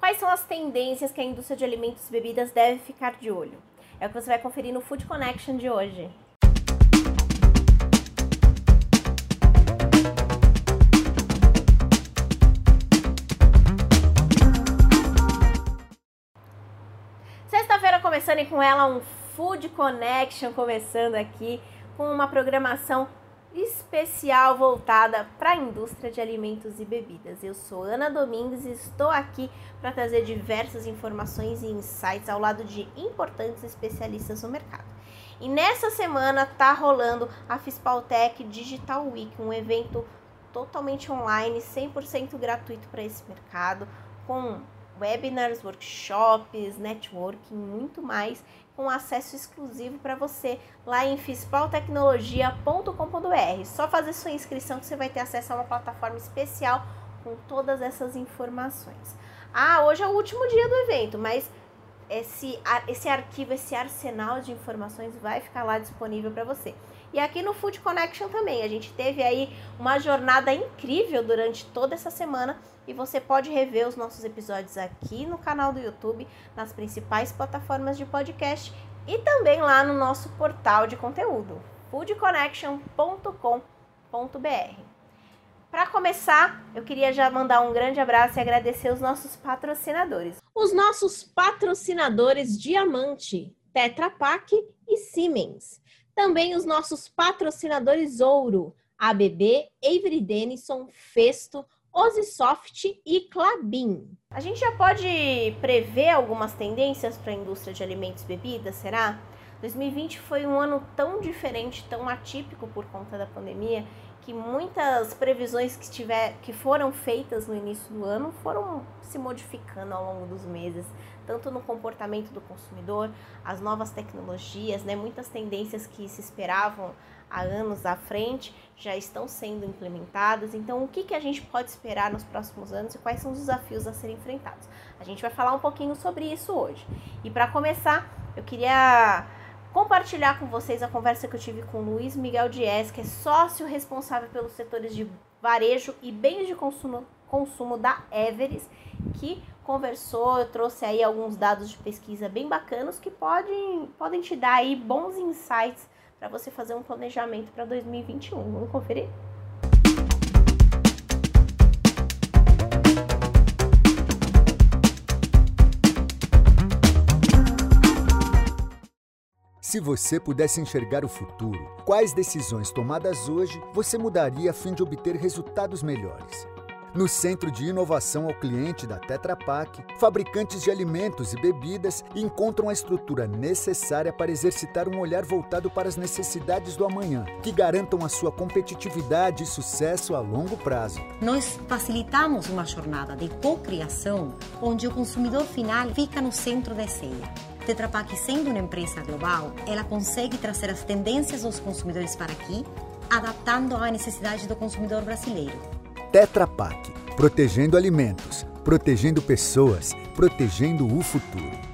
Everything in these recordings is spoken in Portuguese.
Quais são as tendências que a indústria de alimentos e bebidas deve ficar de olho? É o que você vai conferir no Food Connection de hoje. Sexta-feira começando e com ela um Food Connection começando aqui com uma programação especial voltada para a indústria de alimentos e bebidas. Eu sou Ana Domingues e estou aqui para trazer diversas informações e insights ao lado de importantes especialistas no mercado. E nessa semana tá rolando a Fispaltec Digital Week, um evento totalmente online, 100% gratuito para esse mercado, com webinars, workshops, networking, muito mais com acesso exclusivo para você lá em fispaltecnologia.com.br. Só fazer sua inscrição que você vai ter acesso a uma plataforma especial com todas essas informações. Ah, hoje é o último dia do evento, mas esse, esse arquivo, esse arsenal de informações vai ficar lá disponível para você. E aqui no Food Connection também, a gente teve aí uma jornada incrível durante toda essa semana e você pode rever os nossos episódios aqui no canal do YouTube, nas principais plataformas de podcast e também lá no nosso portal de conteúdo, foodconnection.com.br. Para começar, eu queria já mandar um grande abraço e agradecer os nossos patrocinadores. Os nossos patrocinadores Diamante, Tetra Pak e Siemens. Também os nossos patrocinadores Ouro, ABB, Avery Dennison, Festo, Osisoft e Clabin. A gente já pode prever algumas tendências para a indústria de alimentos e bebidas, será? 2020 foi um ano tão diferente, tão atípico por conta da pandemia, que muitas previsões que, tiver, que foram feitas no início do ano foram se modificando ao longo dos meses, tanto no comportamento do consumidor, as novas tecnologias, né, muitas tendências que se esperavam há anos à frente já estão sendo implementadas. Então, o que, que a gente pode esperar nos próximos anos e quais são os desafios a serem enfrentados? A gente vai falar um pouquinho sobre isso hoje. E para começar, eu queria compartilhar com vocês a conversa que eu tive com Luiz Miguel Dias, que é sócio responsável pelos setores de varejo e bens de consumo, consumo da Everest, que conversou, eu trouxe aí alguns dados de pesquisa bem bacanas que podem, podem te dar aí bons insights para você fazer um planejamento para 2021. Vamos conferir? Se você pudesse enxergar o futuro, quais decisões tomadas hoje você mudaria a fim de obter resultados melhores? No Centro de Inovação ao Cliente da Tetra Pak, fabricantes de alimentos e bebidas encontram a estrutura necessária para exercitar um olhar voltado para as necessidades do amanhã, que garantam a sua competitividade e sucesso a longo prazo. Nós facilitamos uma jornada de co-criação onde o consumidor final fica no centro da ceia. Tetra Pak, sendo uma empresa global, ela consegue trazer as tendências dos consumidores para aqui, adaptando à necessidade do consumidor brasileiro. Tetra Pak, protegendo alimentos, protegendo pessoas, protegendo o futuro.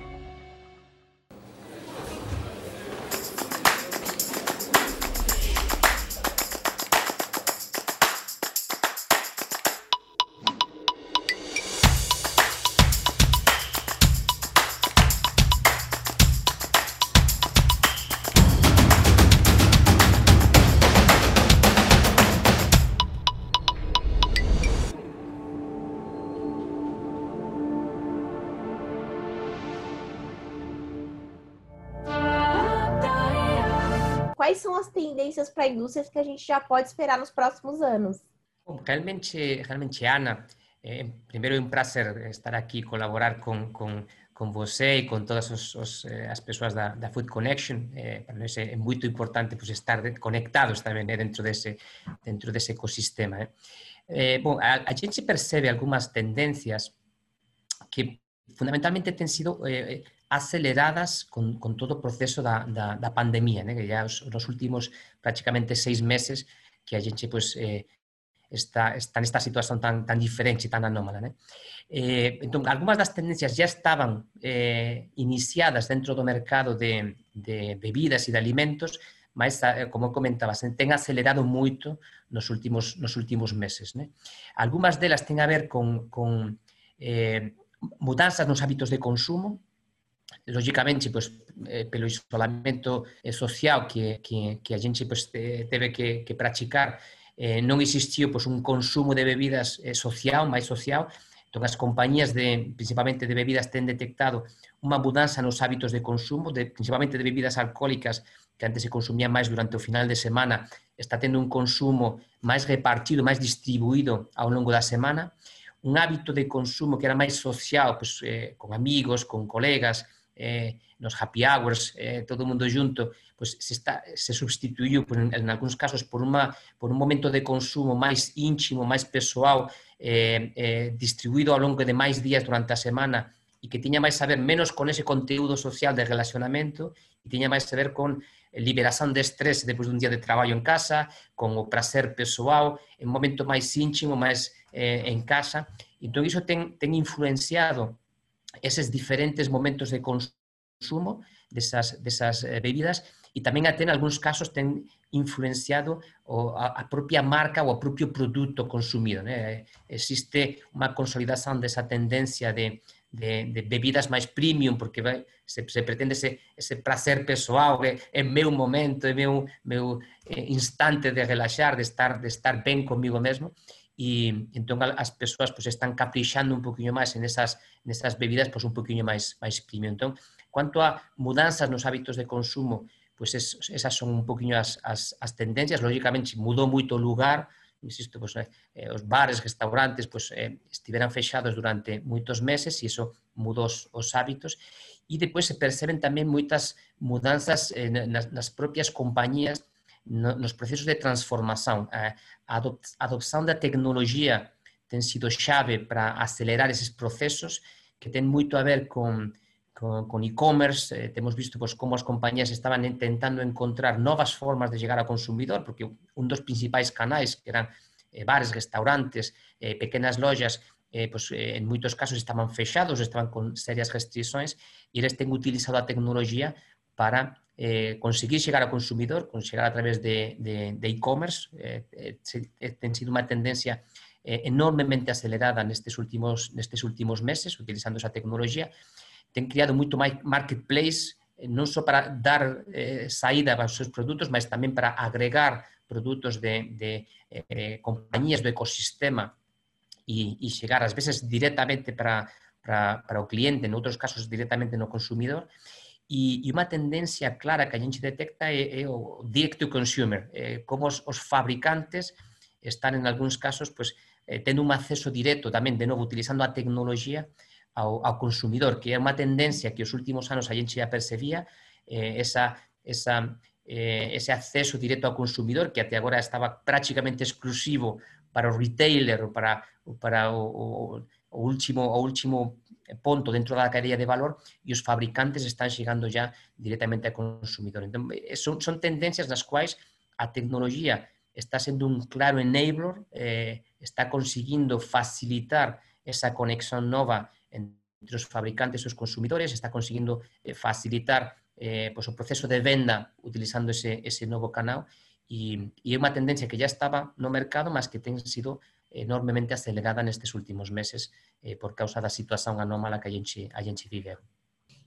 Tendências para a indústria que a gente já pode esperar nos próximos anos? Bom, realmente, realmente, Ana, eh, primeiro é um prazer estar aqui, colaborar com, com, com você e com todas os, os, eh, as pessoas da, da Food Connection. Eh, para nós é, muito importante pues, estar conectados também né, dentro, desse, dentro desse ecossistema. Eh. Eh, bom, a, a gente percebe algumas tendências que fundamentalmente têm sido aceleradas con, con todo o proceso da, da, da pandemia, né? que ya os, nos últimos prácticamente seis meses que a gente pues, eh, está, está nesta situación tan, tan diferente, e tan anómala. Né? Eh, entón, algunhas das tendencias ya estaban eh, iniciadas dentro do mercado de, de bebidas e de alimentos, mas eh, como comentabas, eh, ten acelerado moito nos últimos nos últimos meses, né? Algumas delas ten a ver con con eh mudanzas nos hábitos de consumo, lógicamente, pues, eh, pelo isolamento eh, social que, que, que a gente pues, teve que, que practicar, eh, non existiu pues, un consumo de bebidas social, máis social, entón as compañías de, principalmente de bebidas ten detectado unha mudanza nos hábitos de consumo, de, principalmente de bebidas alcohólicas que antes se consumían máis durante o final de semana, está tendo un consumo máis repartido, máis distribuído ao longo da semana, un hábito de consumo que era máis social, pues, eh, con amigos, con colegas, eh, happy hours, eh, todo mundo junto, pues se, está, se substituiu pues, en, en casos por, uma, por un momento de consumo máis íntimo, máis persoal, eh, eh, distribuído ao longo de máis días durante a semana e que tiña máis a ver menos con ese conteúdo social de relacionamento e tiña máis a ver con liberación de estrés depois dun día de traballo en casa, con o prazer persoal, en momento máis íntimo, máis eh, en casa. Entón, iso ten, ten influenciado eses diferentes momentos de consumo desas, desas eh, bebidas e tamén até en algúns casos ten influenciado o, a, a propia marca ou o propio produto consumido. Né? Existe unha consolidación desa tendencia de, de, de bebidas máis premium, porque se, se pretende ese, ese placer persoal, que é meu momento, é meu, meu eh, instante de relaxar, de estar, de estar ben comigo mesmo, e entón as persoas pois, están caprichando un poquinho máis en esas, nesas bebidas pois, un poquinho máis, máis premium. Entón, cuanto a mudanzas nos hábitos de consumo, pois es, esas son un poquinho as, as, as tendencias. Lógicamente, mudou moito o lugar, insisto, pois, eh, os bares, restaurantes, pois, eh, estiveran fechados durante moitos meses e iso mudou os, os hábitos. E depois se perceben tamén moitas mudanzas eh, nas, nas propias compañías nos procesos de transformação. A adopção da tecnologia tem sido chave para acelerar esses processos que tem muito a ver com com, e-commerce, eh, temos visto pues, como as companhías estaban tentando encontrar novas formas de chegar ao consumidor, porque un dos principais canais, que eran eh, bares, restaurantes, eh, pequenas lojas, eh, pues, eh, en moitos casos estaban fechados, estaban con serias restrições, e eles têm utilizado a tecnologia para eh, conseguir chegar ao consumidor, chegar a través de e-commerce, eh, eh, ten sido unha tendencia enormemente acelerada últimos, nestes últimos meses, utilizando esa tecnología, ten moito máis marketplace, non só para dar eh, saída aos seus produtos, mas tamén para agregar produtos de, de compañías do ecosistema e chegar ás veces directamente para, para, para o cliente, en outros casos directamente no consumidor, E, e unha tendencia clara que a gente detecta é, é o direct to consumer, eh, como os, os fabricantes están en algúns casos pues, eh, tendo un acceso directo tamén, de novo, utilizando a tecnoloxía ao, ao consumidor, que é unha tendencia que os últimos anos a gente xa percebía, eh, esa, esa, eh, ese acceso directo ao consumidor que até agora estaba prácticamente exclusivo para o retailer, para, para o, o, o último, o último ponto dentro da cadeia de valor e os fabricantes están chegando ya directamente ao consumidor. Entón, eh, son, son tendencias nas quais a tecnología está sendo un claro enabler, eh, está conseguindo facilitar esa conexión nova entre os fabricantes e os consumidores, está conseguindo eh, facilitar eh, pues, o proceso de venda utilizando ese, ese novo canal e, e é unha tendencia que ya estaba no mercado, mas que ten sido enormemente acelerada nestes últimos meses eh, por causa da situação anômala que a gente, a gente viveu.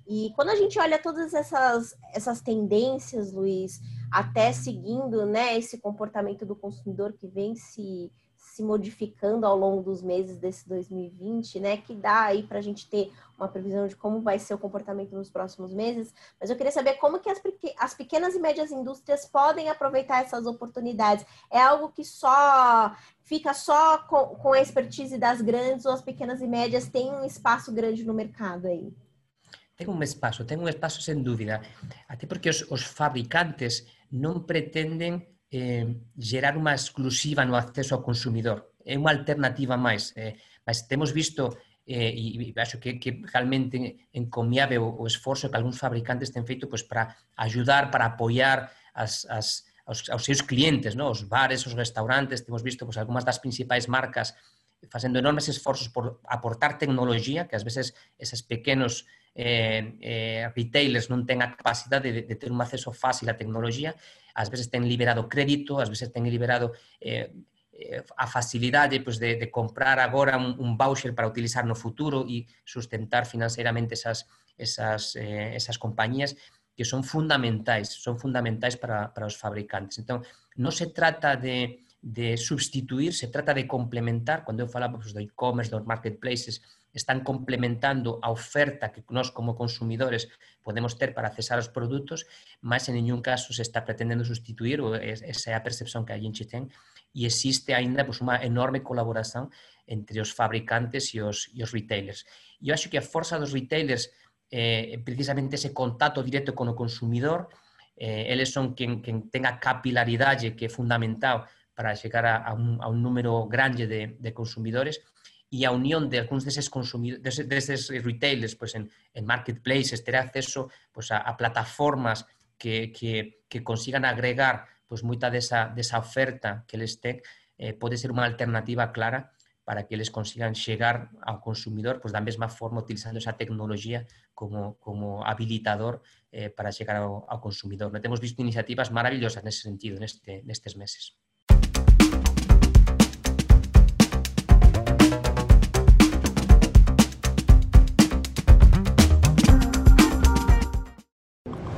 E quando a gente olha todas essas, essas tendências, Luiz, até seguindo né, esse comportamento do consumidor que vem se se modificando ao longo dos meses desse 2020, né? Que dá aí para a gente ter uma previsão de como vai ser o comportamento nos próximos meses. Mas eu queria saber como que as, as pequenas e médias indústrias podem aproveitar essas oportunidades. É algo que só fica só com, com a expertise das grandes ou as pequenas e médias têm um espaço grande no mercado aí? Tem um espaço, tem um espaço sem dúvida. Até porque os, os fabricantes não pretendem eh, gerar unha exclusiva no acceso ao consumidor. É unha alternativa máis. Eh, mas temos visto eh, e, e acho que, que realmente encomiabe o, o esforzo que algúns fabricantes ten feito pois, para ajudar, para apoiar as, as, aos, aos seus clientes, no? os bares, os restaurantes, temos visto pois, algunhas das principais marcas facendo enormes esforzos por aportar tecnología, que ás veces eses pequenos eh, eh, retailers non ten a capacidade de, de ter un acceso fácil á tecnología, ás veces ten liberado crédito, ás veces ten liberado eh, eh, a facilidade pues, de, comprar agora un, un voucher para utilizar no futuro e sustentar financeiramente esas, esas, eh, esas compañías que son fundamentais, son fundamentais para, para os fabricantes. Entón, non se trata de, de substituir, se trata de complementar, cando eu falaba pues, do e-commerce, dos marketplaces, están complementando a oferta que nós como consumidores podemos ter para accesar aos produtos, mas en ningún caso se está pretendendo sustituir, ou esa é a percepción que a gente ten, e existe aínda pues, unha enorme colaboración entre os fabricantes e os, e os retailers. E eu acho que a forza dos retailers eh, precisamente ese contacto directo con o consumidor, eh, eles son quen, quen tenga a capilaridade que é fundamental para chegar a, a, un, a un número grande de, de consumidores, e a unión de algúns deses consumidores, deses, deses retailers pues, en, en marketplaces, ter acceso pues, a, a plataformas que, que, que consigan agregar pues, moita desa, desa oferta que les ten, eh, ser unha alternativa clara para que eles consigan chegar ao consumidor pues, da mesma forma utilizando esa tecnología como, como habilitador eh, para chegar ao, ao consumidor. Temos visto iniciativas maravillosas nese sentido neste, nestes meses.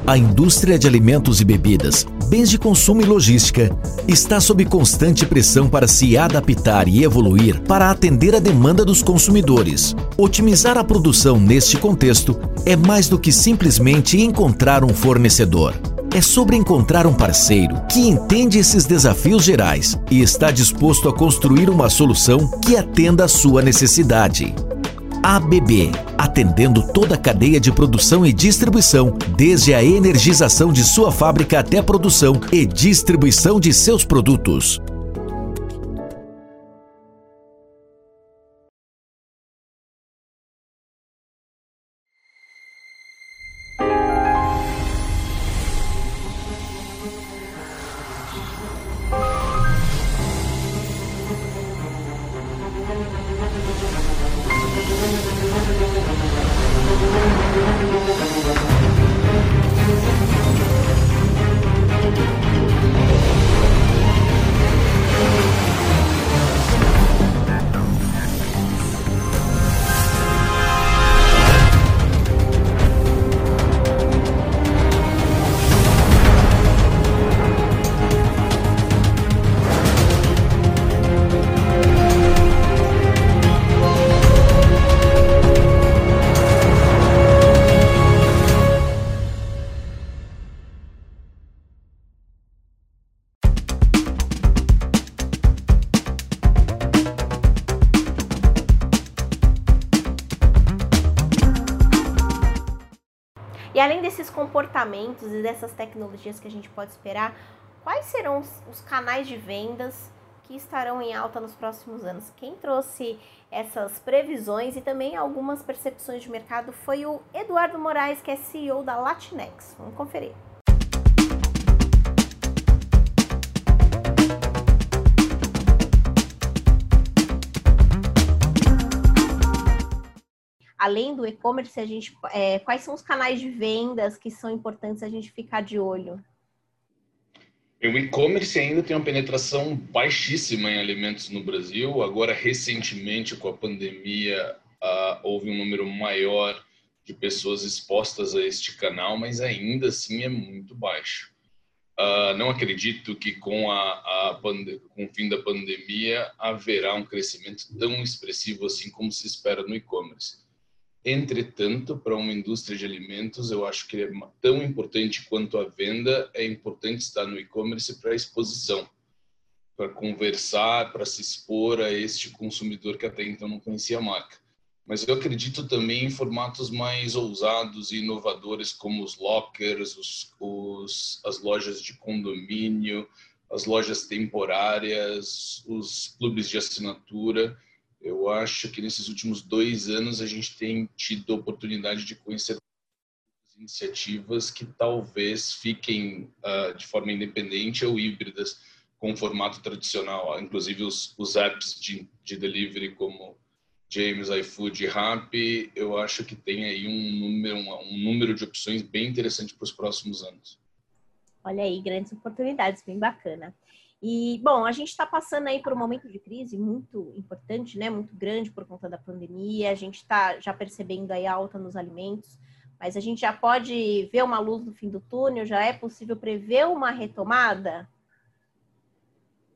A indústria de alimentos e bebidas, bens de consumo e logística está sob constante pressão para se adaptar e evoluir para atender a demanda dos consumidores. Otimizar a produção neste contexto é mais do que simplesmente encontrar um fornecedor. É sobre encontrar um parceiro que entende esses desafios gerais e está disposto a construir uma solução que atenda à sua necessidade. ABB, atendendo toda a cadeia de produção e distribuição, desde a energização de sua fábrica até a produção e distribuição de seus produtos. Comportamentos e dessas tecnologias que a gente pode esperar, quais serão os, os canais de vendas que estarão em alta nos próximos anos? Quem trouxe essas previsões e também algumas percepções de mercado foi o Eduardo Moraes, que é CEO da Latinex. Vamos conferir. Além do e-commerce, a gente, é, quais são os canais de vendas que são importantes a gente ficar de olho? O e-commerce ainda tem uma penetração baixíssima em alimentos no Brasil. Agora, recentemente, com a pandemia, uh, houve um número maior de pessoas expostas a este canal, mas ainda assim é muito baixo. Uh, não acredito que com, a, a com o fim da pandemia haverá um crescimento tão expressivo assim como se espera no e-commerce. Entretanto, para uma indústria de alimentos, eu acho que é tão importante quanto a venda, é importante estar no e-commerce para exposição, para conversar, para se expor a este consumidor que até então não conhecia a marca. Mas eu acredito também em formatos mais ousados e inovadores, como os lockers, os, os, as lojas de condomínio, as lojas temporárias, os clubes de assinatura eu acho que nesses últimos dois anos a gente tem tido a oportunidade de conhecer iniciativas que talvez fiquem uh, de forma independente ou híbridas com o formato tradicional, inclusive os, os apps de, de delivery como James, iFood e Rappi, eu acho que tem aí um número, um, um número de opções bem interessante para os próximos anos. Olha aí, grandes oportunidades, bem bacana. E, bom, a gente está passando aí por um momento de crise muito importante, né? Muito grande por conta da pandemia. A gente está já percebendo aí alta nos alimentos, mas a gente já pode ver uma luz no fim do túnel? Já é possível prever uma retomada?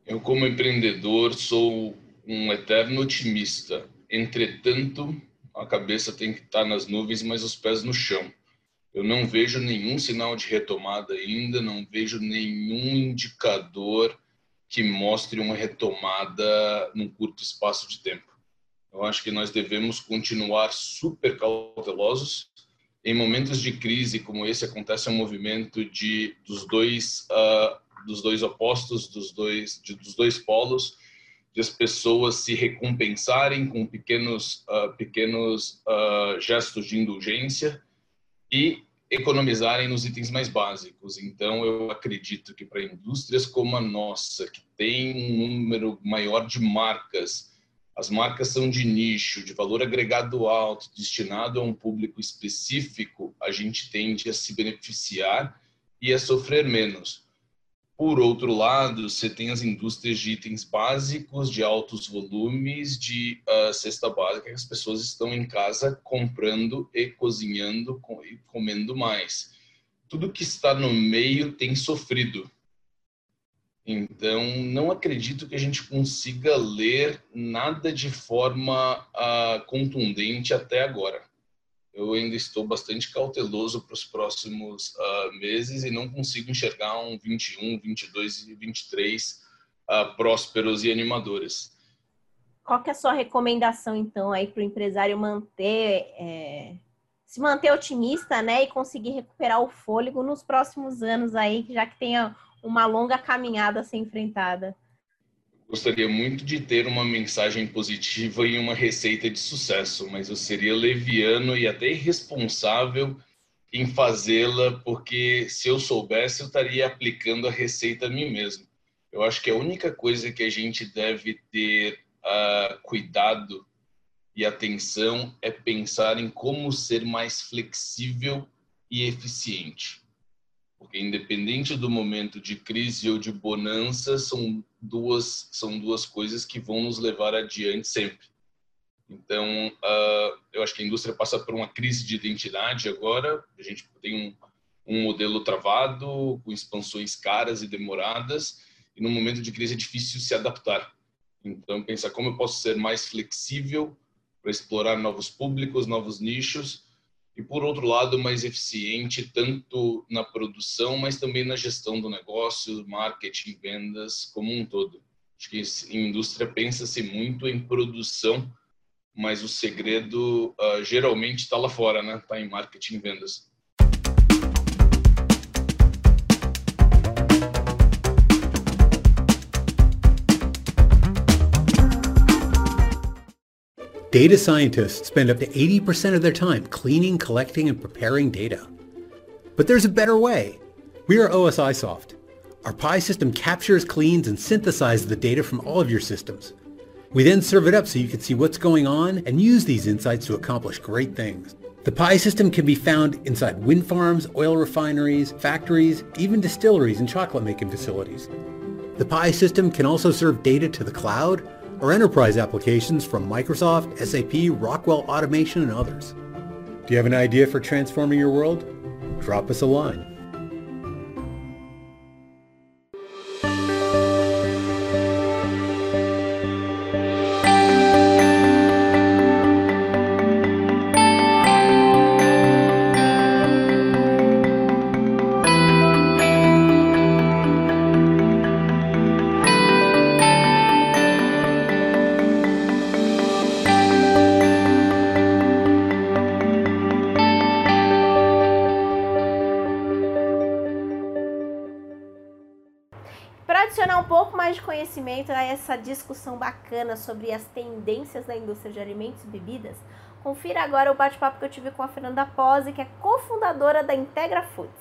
Eu, como empreendedor, sou um eterno otimista. Entretanto, a cabeça tem que estar nas nuvens, mas os pés no chão. Eu não vejo nenhum sinal de retomada ainda, não vejo nenhum indicador que mostre uma retomada num curto espaço de tempo. Eu acho que nós devemos continuar super cautelosos. Em momentos de crise como esse acontece um movimento de dos dois uh, dos dois opostos, dos dois de, dos dois polos, de as pessoas se recompensarem com pequenos uh, pequenos uh, gestos de indulgência e economizarem nos itens mais básicos. Então, eu acredito que para indústrias como a nossa, que tem um número maior de marcas, as marcas são de nicho, de valor agregado alto, destinado a um público específico, a gente tende a se beneficiar e a sofrer menos. Por outro lado, você tem as indústrias de itens básicos, de altos volumes, de uh, cesta básica, que as pessoas estão em casa comprando e cozinhando e comendo mais. Tudo que está no meio tem sofrido. Então, não acredito que a gente consiga ler nada de forma uh, contundente até agora eu ainda estou bastante cauteloso para os próximos uh, meses e não consigo enxergar um 21, 22 e 23 uh, prósperos e animadores. Qual que é a sua recomendação, então, aí para o empresário manter, é, se manter otimista, né, e conseguir recuperar o fôlego nos próximos anos aí, já que tenha uma longa caminhada a ser enfrentada? Gostaria muito de ter uma mensagem positiva e uma receita de sucesso, mas eu seria leviano e até irresponsável em fazê-la, porque se eu soubesse, eu estaria aplicando a receita a mim mesmo. Eu acho que a única coisa que a gente deve ter uh, cuidado e atenção é pensar em como ser mais flexível e eficiente porque independente do momento de crise ou de bonança, são duas são duas coisas que vão nos levar adiante sempre. Então, uh, eu acho que a indústria passa por uma crise de identidade agora. A gente tem um, um modelo travado, com expansões caras e demoradas, e no momento de crise é difícil se adaptar. Então, pensar como eu posso ser mais flexível para explorar novos públicos, novos nichos e por outro lado mais eficiente tanto na produção, mas também na gestão do negócio, marketing, vendas como um todo. Acho que em indústria pensa-se muito em produção, mas o segredo uh, geralmente está lá fora, né? Está em marketing e vendas. Data scientists spend up to 80% of their time cleaning, collecting, and preparing data. But there's a better way. We are OSIsoft. Our Pi system captures, cleans, and synthesizes the data from all of your systems. We then serve it up so you can see what's going on and use these insights to accomplish great things. The Pi system can be found inside wind farms, oil refineries, factories, even distilleries and chocolate making facilities. The Pi system can also serve data to the cloud or enterprise applications from Microsoft, SAP, Rockwell Automation, and others. Do you have an idea for transforming your world? Drop us a line. Discussão bacana sobre as tendências da indústria de alimentos e bebidas, confira agora o bate-papo que eu tive com a Fernanda Pose, que é cofundadora da Integra Foods.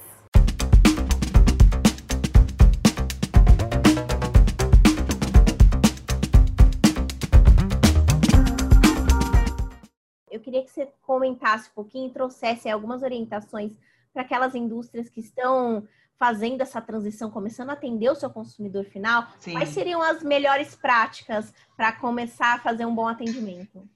Eu queria que você comentasse um pouquinho e trouxesse algumas orientações para aquelas indústrias que estão fazendo essa transição, começando a atender o seu consumidor final, Sim. quais seriam as melhores práticas para começar a fazer um bom atendimento?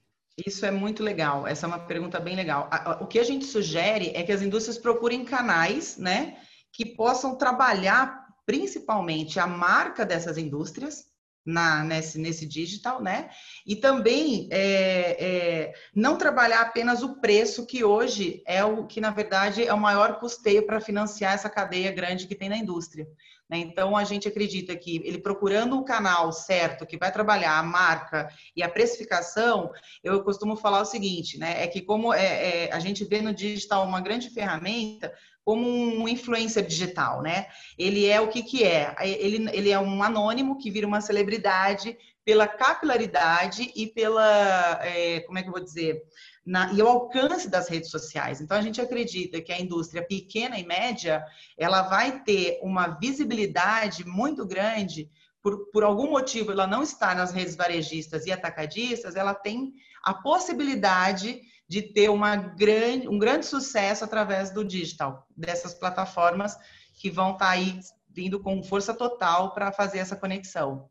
Isso é muito legal. Essa é uma pergunta bem legal. O que a gente sugere é que as indústrias procurem canais, né, que possam trabalhar principalmente a marca dessas indústrias, na, nesse, nesse digital, né? E também é, é, não trabalhar apenas o preço, que hoje é o que, na verdade, é o maior custeio para financiar essa cadeia grande que tem na indústria. Né? Então, a gente acredita que ele procurando o canal certo, que vai trabalhar a marca e a precificação, eu costumo falar o seguinte, né? É que como é, é a gente vê no digital uma grande ferramenta, como um influencer digital, né? Ele é o que que é? Ele, ele é um anônimo que vira uma celebridade pela capilaridade e pela, é, como é que eu vou dizer, na, e o alcance das redes sociais. Então a gente acredita que a indústria pequena e média ela vai ter uma visibilidade muito grande por, por algum motivo ela não está nas redes varejistas e atacadistas, ela tem a possibilidade de ter uma grande, um grande sucesso através do digital, dessas plataformas que vão estar tá aí vindo com força total para fazer essa conexão.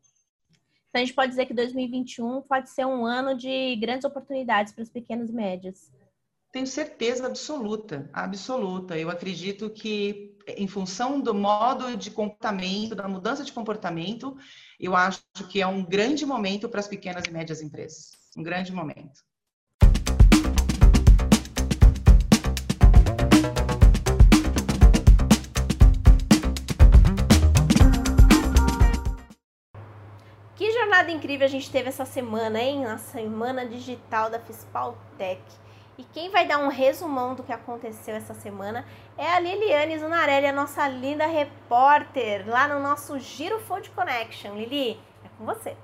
Então, a gente pode dizer que 2021 pode ser um ano de grandes oportunidades para as pequenas e médias. Tenho certeza absoluta, absoluta. Eu acredito que, em função do modo de comportamento, da mudança de comportamento, eu acho que é um grande momento para as pequenas e médias empresas. Um grande momento. Jornada incrível a gente teve essa semana, hein? Na semana digital da Fispaltec. E quem vai dar um resumão do que aconteceu essa semana é a Liliane Zunarelli, a nossa linda repórter, lá no nosso Giro Food Connection. Lili, é com você.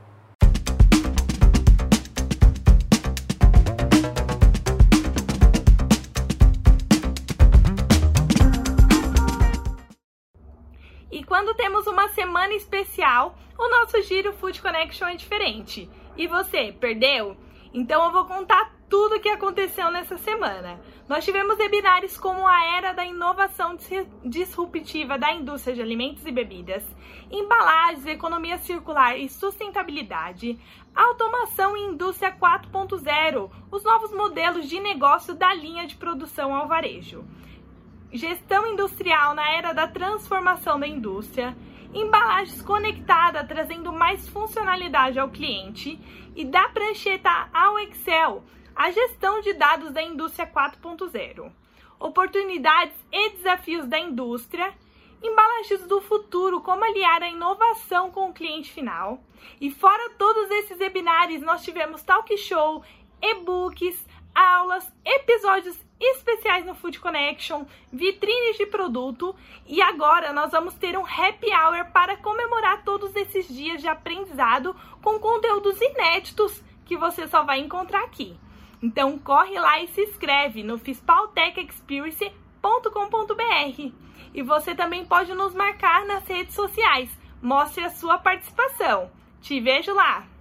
Quando temos uma semana especial, o nosso Giro Food Connection é diferente. E você, perdeu? Então eu vou contar tudo o que aconteceu nessa semana. Nós tivemos webinários como a era da inovação disruptiva da indústria de alimentos e bebidas, embalagens, economia circular e sustentabilidade, automação e indústria 4.0, os novos modelos de negócio da linha de produção ao varejo gestão industrial na era da transformação da indústria, embalagens conectadas trazendo mais funcionalidade ao cliente e da prancheta ao Excel, a gestão de dados da indústria 4.0, oportunidades e desafios da indústria, embalagens do futuro, como aliar a inovação com o cliente final. E fora todos esses webinários, nós tivemos talk show, e-books, aulas, episódios especiais no Food Connection, vitrines de produto e agora nós vamos ter um happy hour para comemorar todos esses dias de aprendizado com conteúdos inéditos que você só vai encontrar aqui. Então corre lá e se inscreve no fispaltechexperience.com.br e você também pode nos marcar nas redes sociais. Mostre a sua participação. Te vejo lá!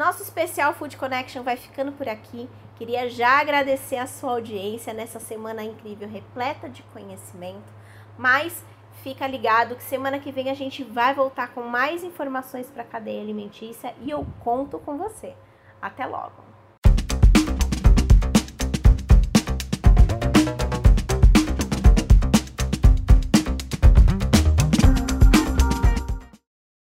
Nosso especial Food Connection vai ficando por aqui. Queria já agradecer a sua audiência nessa semana incrível, repleta de conhecimento. Mas fica ligado que semana que vem a gente vai voltar com mais informações para a cadeia alimentícia e eu conto com você. Até logo!